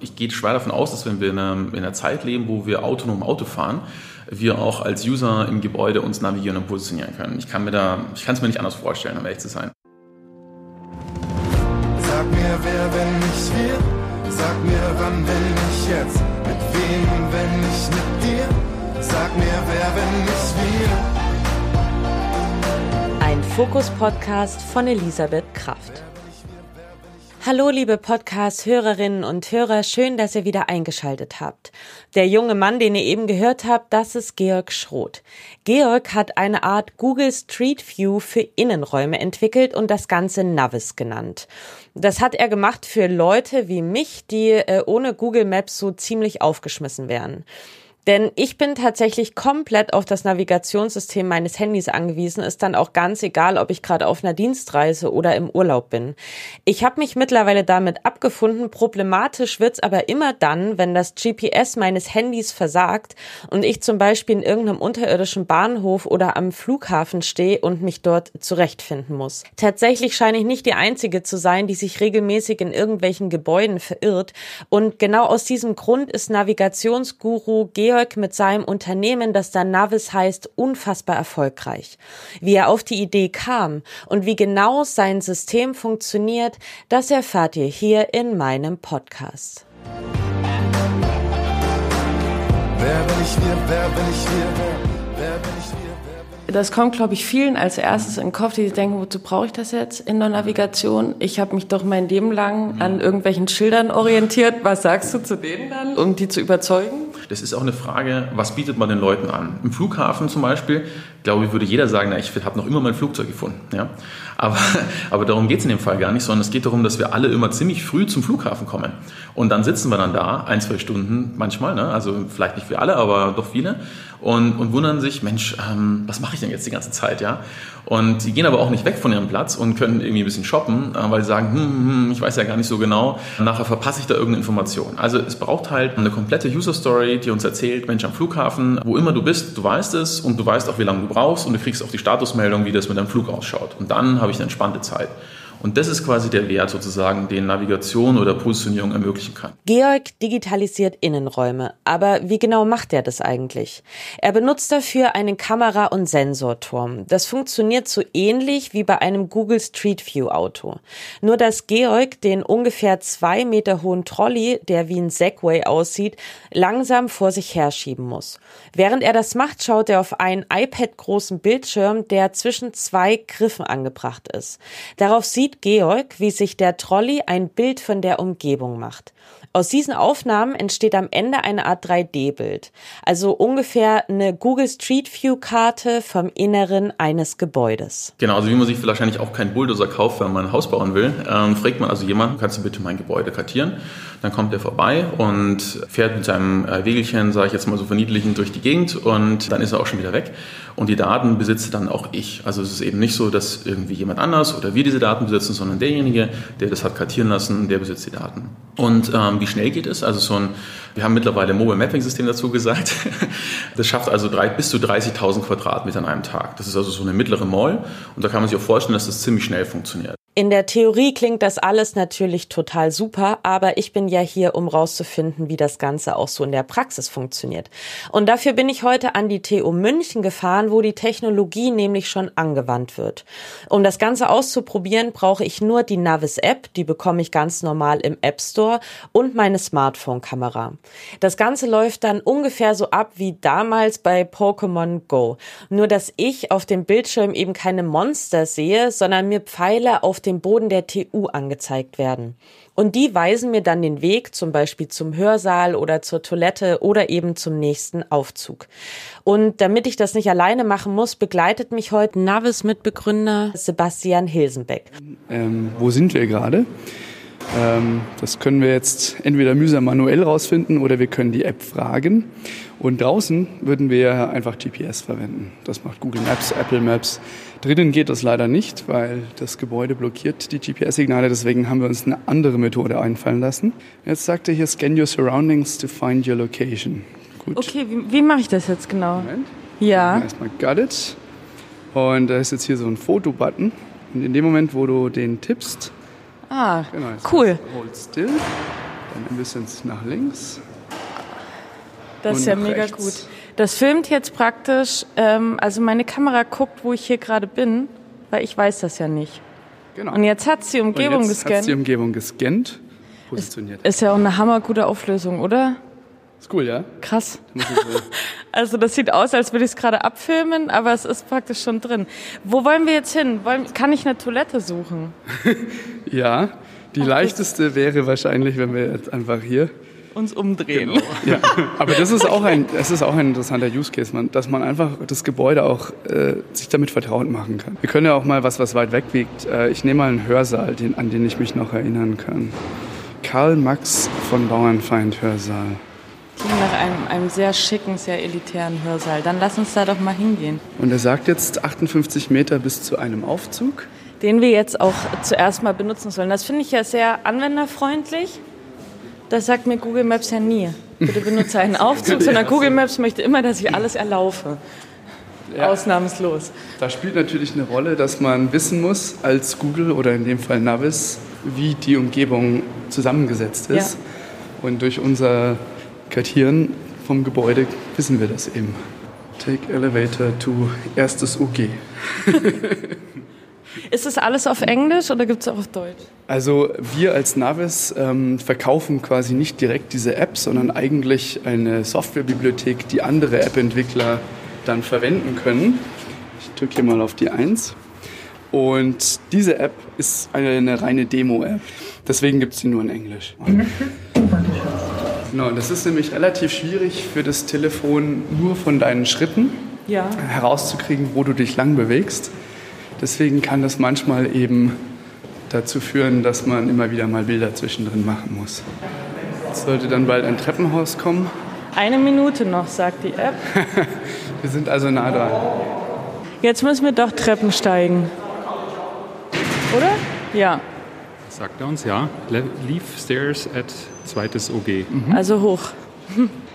Ich gehe schwer davon aus, dass wenn wir in einer, in einer Zeit leben, wo wir autonom Auto fahren, wir auch als User im Gebäude uns navigieren und positionieren können. Ich kann mir da, ich kann es mir nicht anders vorstellen, um ehrlich zu sein. Sag mir, wer, wenn nicht wir? Sag mir, wann, wenn nicht jetzt? Mit wem, wenn nicht mit dir? Sag mir, wer, wenn nicht wir? Ein Fokus-Podcast von Elisabeth Kraft. Hallo, liebe Podcast-Hörerinnen und Hörer, schön, dass ihr wieder eingeschaltet habt. Der junge Mann, den ihr eben gehört habt, das ist Georg Schroth. Georg hat eine Art Google Street View für Innenräume entwickelt und das Ganze Navis genannt. Das hat er gemacht für Leute wie mich, die äh, ohne Google Maps so ziemlich aufgeschmissen wären. Denn ich bin tatsächlich komplett auf das Navigationssystem meines Handys angewiesen. Ist dann auch ganz egal, ob ich gerade auf einer Dienstreise oder im Urlaub bin. Ich habe mich mittlerweile damit abgefunden. Problematisch wird's aber immer dann, wenn das GPS meines Handys versagt und ich zum Beispiel in irgendeinem unterirdischen Bahnhof oder am Flughafen stehe und mich dort zurechtfinden muss. Tatsächlich scheine ich nicht die Einzige zu sein, die sich regelmäßig in irgendwelchen Gebäuden verirrt. Und genau aus diesem Grund ist Navigationsguru Georg Jörg mit seinem Unternehmen, das dann Navis heißt, unfassbar erfolgreich. Wie er auf die Idee kam und wie genau sein System funktioniert, das erfahrt ihr hier in meinem Podcast. Wer bin ich wir, wer bin ich wir, wer, wer bin ich wir? Das kommt, glaube ich, vielen als erstes in den Kopf, die denken, wozu brauche ich das jetzt in der Navigation? Ich habe mich doch mein Leben lang an irgendwelchen Schildern orientiert. Was sagst du zu denen dann, um die zu überzeugen? Das ist auch eine Frage, was bietet man den Leuten an? Im Flughafen zum Beispiel, glaube ich, würde jeder sagen, na, ich habe noch immer mein Flugzeug gefunden. Ja? Aber, aber darum geht es in dem Fall gar nicht, sondern es geht darum, dass wir alle immer ziemlich früh zum Flughafen kommen. Und dann sitzen wir dann da, ein, zwei Stunden manchmal, ne? also vielleicht nicht für alle, aber doch viele, und, und wundern sich, Mensch, ähm, was mache ich denn jetzt die ganze Zeit? ja? Und die gehen aber auch nicht weg von ihrem Platz und können irgendwie ein bisschen shoppen, äh, weil sie sagen, hm, hm, hm, ich weiß ja gar nicht so genau, nachher verpasse ich da irgendeine Information. Also es braucht halt eine komplette User Story, die uns erzählt, Mensch, am Flughafen, wo immer du bist, du weißt es und du weißt auch, wie lange du brauchst und du kriegst auch die Statusmeldung, wie das mit deinem Flug ausschaut. Und dann habe ich eine entspannte Zeit. Und das ist quasi der Wert sozusagen, den Navigation oder Positionierung ermöglichen kann. Georg digitalisiert Innenräume. Aber wie genau macht er das eigentlich? Er benutzt dafür einen Kamera- und Sensorturm. Das funktioniert so ähnlich wie bei einem Google Street View Auto. Nur dass Georg den ungefähr zwei Meter hohen Trolley, der wie ein Segway aussieht, langsam vor sich herschieben muss. Während er das macht, schaut er auf einen iPad großen Bildschirm, der zwischen zwei Griffen angebracht ist. Darauf sieht sieht Georg, wie sich der Trolley ein Bild von der Umgebung macht. Aus diesen Aufnahmen entsteht am Ende eine Art 3D-Bild, also ungefähr eine Google Street View Karte vom Inneren eines Gebäudes. Genau, also wie man sich wahrscheinlich auch keinen Bulldozer kauft, wenn man ein Haus bauen will, ähm, fragt man also jemanden, kannst du bitte mein Gebäude kartieren? Dann kommt er vorbei und fährt mit seinem äh, Wegelchen, sage ich jetzt mal so verniedlichend, durch die Gegend und dann ist er auch schon wieder weg. Und die Daten besitze dann auch ich. Also es ist eben nicht so, dass irgendwie jemand anders oder wir diese Daten besitzen, sondern derjenige, der das hat kartieren lassen, der besitzt die Daten. Und ähm, wie schnell geht es? Also so ein, wir haben mittlerweile Mobile Mapping System dazu gesagt. Das schafft also drei, bis zu 30.000 Quadratmeter an einem Tag. Das ist also so eine mittlere Mall. Und da kann man sich auch vorstellen, dass das ziemlich schnell funktioniert. In der Theorie klingt das alles natürlich total super, aber ich bin ja hier, um rauszufinden, wie das Ganze auch so in der Praxis funktioniert. Und dafür bin ich heute an die TU München gefahren, wo die Technologie nämlich schon angewandt wird. Um das Ganze auszuprobieren, brauche ich nur die Navis App, die bekomme ich ganz normal im App Store und meine Smartphone-Kamera. Das Ganze läuft dann ungefähr so ab wie damals bei Pokémon Go. Nur dass ich auf dem Bildschirm eben keine Monster sehe, sondern mir Pfeile auf dem Boden der TU angezeigt werden. Und die weisen mir dann den Weg, zum Beispiel zum Hörsaal oder zur Toilette oder eben zum nächsten Aufzug. Und damit ich das nicht alleine machen muss, begleitet mich heute Navis-Mitbegründer Sebastian Hilsenbeck. Ähm, wo sind wir gerade? Ähm, das können wir jetzt entweder mühsam manuell rausfinden oder wir können die App fragen. Und draußen würden wir einfach GPS verwenden. Das macht Google Maps, Apple Maps. Drinnen geht das leider nicht, weil das Gebäude blockiert die GPS-Signale. Deswegen haben wir uns eine andere Methode einfallen lassen. Jetzt sagt er hier, scan your surroundings to find your location. Gut. Okay, wie, wie mache ich das jetzt genau? Moment. Ja. Erstmal got it. Und da ist jetzt hier so ein Fotobutton. Und in dem Moment, wo du den tippst, Ah, genau, cool. Hold still. Dann ein bisschen nach links. Das ist ja mega rechts. gut. Das filmt jetzt praktisch, ähm, also meine Kamera guckt, wo ich hier gerade bin, weil ich weiß das ja nicht. Genau. Und jetzt hat sie Umgebung Und jetzt Hat die gescannt. Umgebung gescannt, positioniert. Ist ja auch eine hammergute Auflösung, oder? Ist cool, ja? Krass. Also das sieht aus, als würde ich es gerade abfilmen, aber es ist praktisch schon drin. Wo wollen wir jetzt hin? Wollen, kann ich eine Toilette suchen? ja, die leichteste wäre wahrscheinlich, wenn wir jetzt einfach hier. Uns umdrehen. Ja, aber das ist auch ein, das ist auch ein interessanter Use Case, man, dass man einfach das Gebäude auch äh, sich damit vertraut machen kann. Wir können ja auch mal was, was weit weg wiegt. Äh, ich nehme mal einen Hörsaal, den, an den ich mich noch erinnern kann. Karl Max von Bauernfeind Hörsaal. Klingt nach einem, einem sehr schicken, sehr elitären Hörsaal. Dann lass uns da doch mal hingehen. Und er sagt jetzt 58 Meter bis zu einem Aufzug. Den wir jetzt auch zuerst mal benutzen sollen. Das finde ich ja sehr anwenderfreundlich. Das sagt mir Google Maps ja nie. Bitte benutze einen Aufzug, sondern Google Maps möchte immer, dass ich alles erlaufe. Ja. Ausnahmslos. Da spielt natürlich eine Rolle, dass man wissen muss, als Google oder in dem Fall Navis, wie die Umgebung zusammengesetzt ist. Ja. Und durch unser Kartieren vom Gebäude wissen wir das eben. Take Elevator to erstes UG. Ist das alles auf Englisch oder gibt es auch auf Deutsch? Also wir als Navis ähm, verkaufen quasi nicht direkt diese App, sondern eigentlich eine Softwarebibliothek, die andere App-Entwickler dann verwenden können. Ich drücke hier mal auf die 1. Und diese App ist eine, eine reine Demo-App. Deswegen gibt es sie nur in Englisch. Genau, das ist nämlich relativ schwierig für das Telefon nur von deinen Schritten Ja. herauszukriegen, wo du dich lang bewegst. Deswegen kann das manchmal eben dazu führen, dass man immer wieder mal Bilder zwischendrin machen muss. Jetzt sollte dann bald ein Treppenhaus kommen. Eine Minute noch, sagt die App. Wir sind also nah dran. Jetzt müssen wir doch Treppen steigen. Oder? Ja, Sagt er uns, ja. Le leave stairs at zweites OG. also hoch.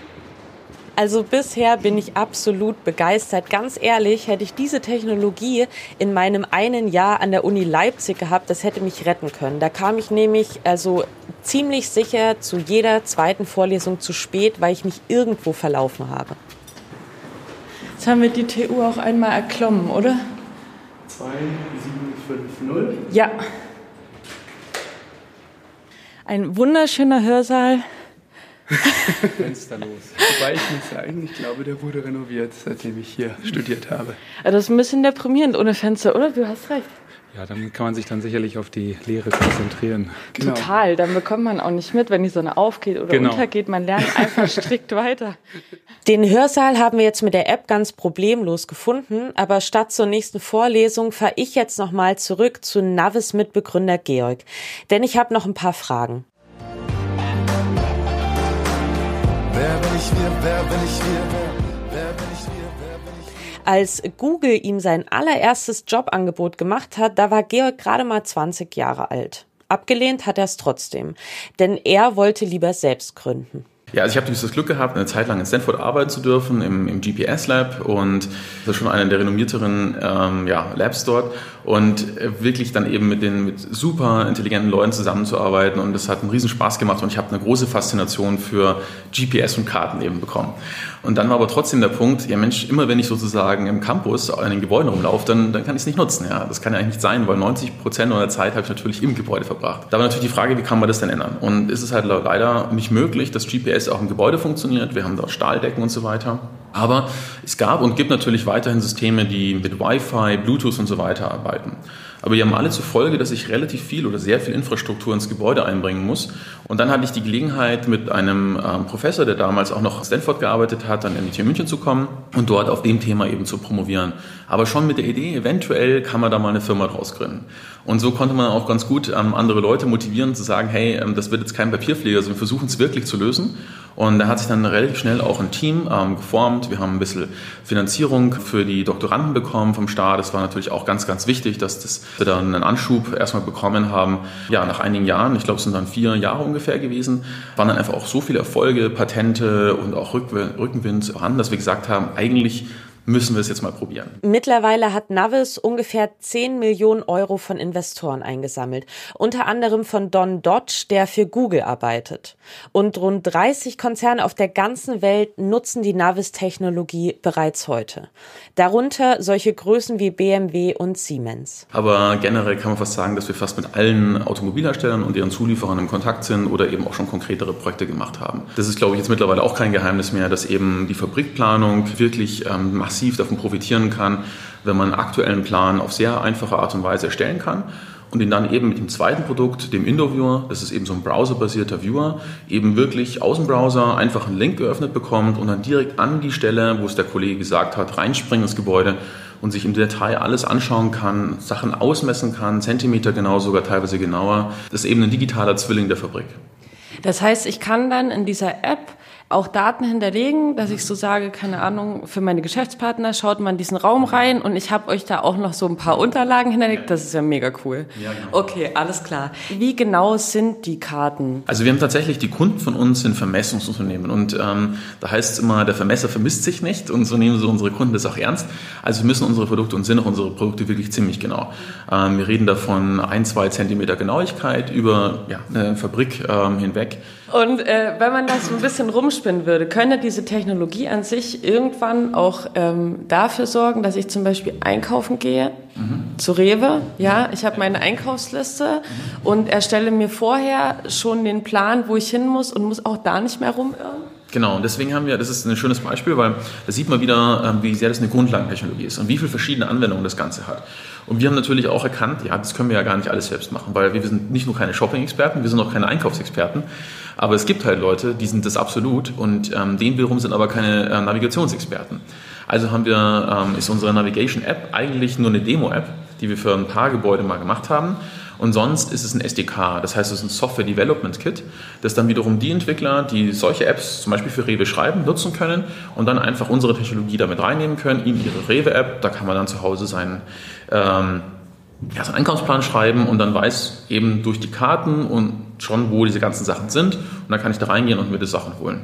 Also bisher bin ich absolut begeistert. Ganz ehrlich, hätte ich diese Technologie in meinem einen Jahr an der Uni Leipzig gehabt, das hätte mich retten können. Da kam ich nämlich also ziemlich sicher zu jeder zweiten Vorlesung zu spät, weil ich mich irgendwo verlaufen habe. Jetzt haben wir die TU auch einmal erklommen, oder? 2750. Ja. Ein wunderschöner Hörsaal. Fensterlos. Wobei ich muss sagen, ich glaube, der wurde renoviert, seitdem ich hier studiert habe. Also Das ist ein bisschen deprimierend ohne Fenster, oder? Du hast recht. Ja, dann kann man sich dann sicherlich auf die Lehre konzentrieren. Genau. Total. Dann bekommt man auch nicht mit, wenn die Sonne aufgeht oder Genau. untergeht. Man lernt einfach strikt weiter. Den Hörsaal haben wir jetzt mit der App ganz problemlos gefunden, aber statt zur nächsten Vorlesung fahre ich jetzt nochmal zurück zu Navis Mitbegründer Georg. Denn ich habe noch ein paar Fragen. Ich wir, wer bin ich wir, wer, bin ich wir, wer bin ich Als Google ihm sein allererstes Jobangebot gemacht hat, da war Georg gerade mal 20 Jahre alt. Abgelehnt hat er es trotzdem, denn er wollte lieber selbst gründen. Ja, also ich habe das Glück gehabt, eine Zeit lang in Stanford arbeiten zu dürfen, im, im GPS-Lab und das ist schon einer der renommierteren ähm, ja, Labs dort und wirklich dann eben mit den mit super intelligenten Leuten zusammenzuarbeiten und das hat einen riesen Spaß gemacht und ich habe eine große Faszination für GPS und Karten eben bekommen. Und dann war aber trotzdem der Punkt, ja Mensch, immer wenn ich sozusagen im Campus an den Gebäuden rumlaufe, dann, dann kann ich es nicht nutzen. Ja, das kann ja eigentlich nicht sein, weil 90 Prozent meiner Zeit habe ich natürlich im Gebäude verbracht. Da war natürlich die Frage, wie kann man das denn ändern? Und ist es halt leider nicht möglich, dass GPS auch im Gebäude funktioniert. Wir haben da Stahldecken und so weiter. Aber es gab und gibt natürlich weiterhin Systeme, die mit Wi-Fi, Bluetooth und so weiter arbeiten. Aber die haben alle zur Folge, dass ich relativ viel oder sehr viel Infrastruktur ins Gebäude einbringen muss. Und dann hatte ich die Gelegenheit, mit einem ähm, Professor, der damals auch noch in Stanford gearbeitet hat, an MIT München zu kommen und dort auf dem Thema eben zu promovieren. Aber schon mit der Idee, eventuell kann man da mal eine Firma draus gründen. Und so konnte man auch ganz gut ähm, andere Leute motivieren, zu sagen, hey, ähm, das wird jetzt kein Papierpfleger, sondern wir versuchen es wirklich zu lösen. Und da hat sich dann relativ schnell auch ein Team ähm, geformt. Wir haben ein bisschen Finanzierung für die Doktoranden bekommen vom Staat. Das war natürlich auch ganz, ganz wichtig, dass das, wir dann einen Anschub erstmal bekommen haben. Ja, nach einigen Jahren, ich glaube, es sind dann vier Jahre ungefähr gewesen, waren dann einfach auch so viele Erfolge, Patente und auch Rück Rückenwind vorhanden, dass wir gesagt haben, eigentlich müssen wir es jetzt mal probieren. Mittlerweile hat Navis ungefähr 10 Millionen Euro von Investoren eingesammelt, unter anderem von Don Dodge, der für Google arbeitet. Und rund 30 Konzerne auf der ganzen Welt nutzen die Navis-Technologie bereits heute. Darunter solche Größen wie BMW und Siemens. Aber generell kann man fast sagen, dass wir fast mit allen Automobilherstellern und deren Zulieferern in Kontakt sind oder eben auch schon konkretere Projekte gemacht haben. Das ist, glaube ich, jetzt mittlerweile auch kein Geheimnis mehr, dass eben die Fabrikplanung wirklich ähm, massiv davon profitieren kann, wenn man einen aktuellen Plan auf sehr einfache Art und Weise erstellen kann und ihn dann eben mit dem zweiten Produkt, dem Indoor-Viewer, das ist eben so ein browserbasierter Viewer, eben wirklich aus dem Browser einfach einen Link geöffnet bekommt und dann direkt an die Stelle, wo es der Kollege gesagt hat, reinspringen ins Gebäude und sich im Detail alles anschauen kann, Sachen ausmessen kann, Zentimeter genau, sogar teilweise genauer. Das ist eben ein digitaler Zwilling der Fabrik. Das heißt, ich kann dann in dieser App auch Daten hinterlegen, dass ich so sage, keine Ahnung, für meine Geschäftspartner schaut man diesen Raum rein und ich habe euch da auch noch so ein paar Unterlagen hinterlegt. Das ist ja mega cool. Ja, genau. Okay, alles klar. Wie genau sind die Karten? Also wir haben tatsächlich, die Kunden von uns sind Vermessungsunternehmen und ähm, da heißt es immer, der Vermesser vermisst sich nicht und so nehmen so unsere Kunden das auch ernst. Also wir müssen unsere Produkte und sind auch unsere Produkte wirklich ziemlich genau. Ähm, wir reden davon ein, zwei Zentimeter Genauigkeit über ja, eine Fabrik ähm, hinweg. Und äh, wenn man das so ein bisschen rumspinnen würde, könnte diese Technologie an sich irgendwann auch ähm, dafür sorgen, dass ich zum Beispiel einkaufen gehe mhm. zu Rewe. Ja, ich habe meine Einkaufsliste mhm. und erstelle mir vorher schon den Plan, wo ich hin muss und muss auch da nicht mehr rumirren. Genau, und deswegen haben wir, das ist ein schönes Beispiel, weil da sieht man wieder, ähm, wie sehr das eine Grundlagentechnologie ist und wie viele verschiedene Anwendungen das Ganze hat. Und wir haben natürlich auch erkannt, ja, das können wir ja gar nicht alles selbst machen, weil wir sind nicht nur keine Shopping-Experten, wir sind auch keine Einkaufsexperten. Aber es gibt halt Leute, die sind das absolut und ähm, denen wiederum sind aber keine äh, Navigationsexperten. Also haben wir, ähm, ist unsere Navigation-App eigentlich nur eine Demo-App, die wir für ein paar Gebäude mal gemacht haben. Und sonst ist es ein SDK, das heißt, es ist ein Software Development Kit, das dann wiederum die Entwickler, die solche Apps zum Beispiel für Rewe schreiben, nutzen können und dann einfach unsere Technologie damit reinnehmen können in ihre Rewe-App. Da kann man dann zu Hause seinen ähm, ja, so einen Einkaufsplan schreiben und dann weiß eben durch die Karten und schon, wo diese ganzen Sachen sind. Und dann kann ich da reingehen und mir die Sachen holen.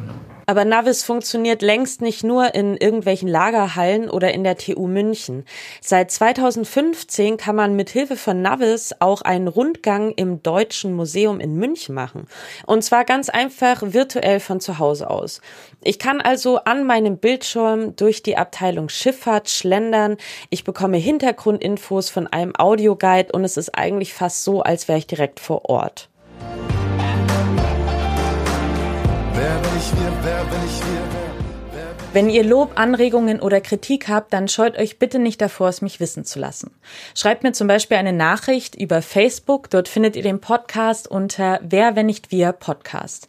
Aber Navis funktioniert längst nicht nur in irgendwelchen Lagerhallen oder in der TU München. Seit 2015 kann man mit Hilfe von Navis auch einen Rundgang im Deutschen Museum in München machen. Und zwar ganz einfach virtuell von zu Hause aus. Ich kann also an meinem Bildschirm durch die Abteilung Schifffahrt schlendern. Ich bekomme Hintergrundinfos von einem Audioguide und es ist eigentlich fast so, als wäre ich direkt vor Ort. Wenn ihr Lob, Anregungen oder Kritik habt, dann scheut euch bitte nicht davor, es mich wissen zu lassen. Schreibt mir zum Beispiel eine Nachricht über Facebook, dort findet ihr den Podcast unter Wer, wenn nicht wir Podcast.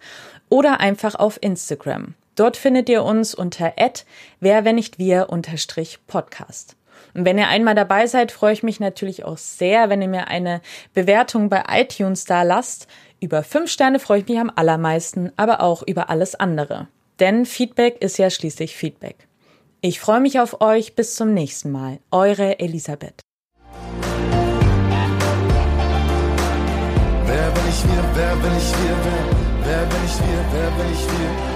Oder einfach auf Instagram. Dort findet ihr uns unter wer, Und wenn ihr einmal dabei seid, freue ich mich natürlich auch sehr, wenn ihr mir eine Bewertung bei iTunes da lasst. Über fünf Sterne freue ich mich am allermeisten, aber auch über alles andere. Denn Feedback ist ja schließlich Feedback. Ich freue mich auf euch. Bis zum nächsten Mal. Eure Elisabeth. Wer bin ich wir? Wer bin ich wir? Wer, wer bin ich wir? Wer bin ich wir?